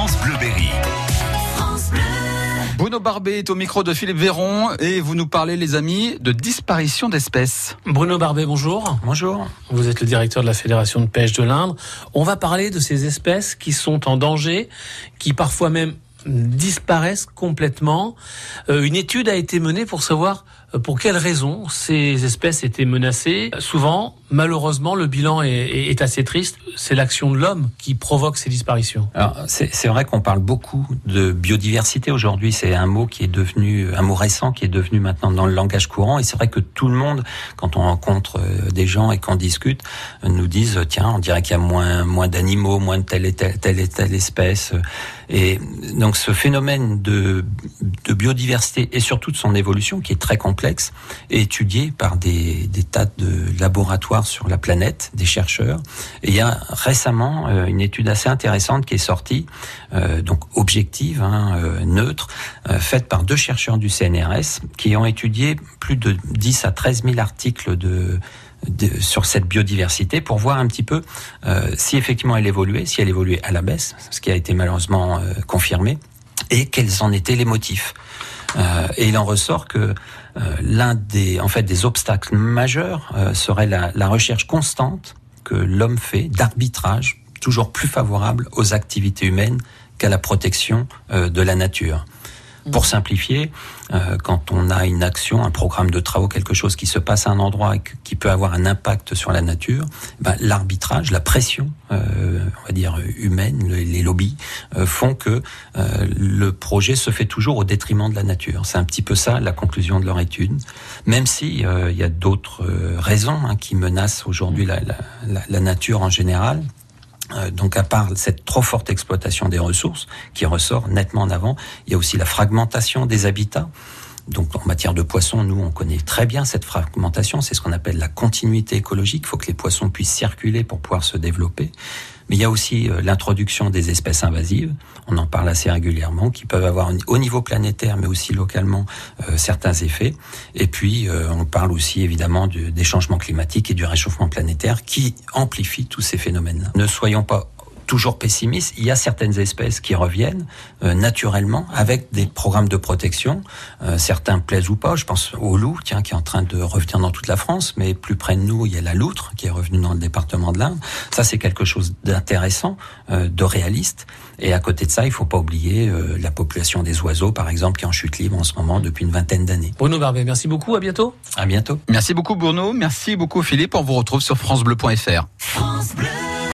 France Bleu Berry. Bruno Barbet est au micro de Philippe Véron et vous nous parlez, les amis, de disparition d'espèces. Bruno Barbet, bonjour. Bonjour. Vous êtes le directeur de la Fédération de pêche de l'Indre. On va parler de ces espèces qui sont en danger, qui parfois même disparaissent complètement. Euh, une étude a été menée pour savoir euh, pour quelles raisons ces espèces étaient menacées. Souvent, malheureusement, le bilan est, assez triste. C'est l'action de l'homme qui provoque ces disparitions. C'est vrai qu'on parle beaucoup de biodiversité aujourd'hui. C'est un mot qui est devenu, un mot récent qui est devenu maintenant dans le langage courant. Et c'est vrai que tout le monde, quand on rencontre euh, des gens et qu'on discute, nous disent, tiens, on dirait qu'il y a moins, moins d'animaux, moins de telle et telle, espèce. Ce phénomène de, biodiversité et surtout de son évolution qui est très complexe, complexe étudié par des, tas de laboratoires sur la planète, des chercheurs. Et il y a récemment euh, une étude assez intéressante qui est sortie, euh, donc objective, hein, euh, neutre, faite par deux chercheurs du CNRS qui ont étudié plus de 10 à 13 000 articles de, de, sur cette biodiversité pour voir un petit peu euh, si effectivement elle évoluait, si elle évoluait à la baisse, ce qui a été malheureusement euh, confirmé, et quels en étaient les motifs. Euh, et il en ressort que euh, l'un des, en fait, des obstacles majeurs euh, serait la, la, recherche constante que l'homme fait d'arbitrage toujours plus favorable aux activités humaines qu'à la protection de la nature. Pour simplifier, euh, quand on a une action, un programme de travaux, quelque chose qui se passe à un endroit et qui peut avoir un impact sur la nature, ben, l'arbitrage, la pression, euh, on va dire humaine, les lobbies euh, font que euh, le projet se fait toujours au détriment de la nature. C'est un petit peu ça la conclusion de leur étude, même si euh, il y a d'autres raisons hein, qui menacent aujourd'hui la, la, la nature en général. Euh, donc à part cette trop forte exploitation des ressources qui ressort nettement en avant, il y a aussi la fragmentation des habitats. Donc en matière de poissons, nous on connaît très bien cette fragmentation, c'est ce qu'on appelle la continuité écologique, il faut que les poissons puissent circuler pour pouvoir se développer. Mais il y a aussi euh, l'introduction des espèces invasives, on en parle assez régulièrement, qui peuvent avoir au niveau planétaire mais aussi localement euh, certains effets. Et puis euh, on parle aussi évidemment des changements climatiques et du réchauffement planétaire qui amplifient tous ces phénomènes. Ne soyons pas toujours pessimiste. Il y a certaines espèces qui reviennent euh, naturellement avec des programmes de protection. Euh, certains plaisent ou pas. Je pense au loup, tiens, qui est en train de revenir dans toute la France, mais plus près de nous, il y a la loutre qui est revenue dans le département de l'Inde. Ça, c'est quelque chose d'intéressant, euh, de réaliste. Et à côté de ça, il faut pas oublier euh, la population des oiseaux, par exemple, qui est en chute libre en ce moment depuis une vingtaine d'années. Bruno Barbet, merci beaucoup. À bientôt. À bientôt. Merci beaucoup, Bruno. Merci beaucoup, Philippe. On vous retrouve sur FranceBleu.fr. France Bleu.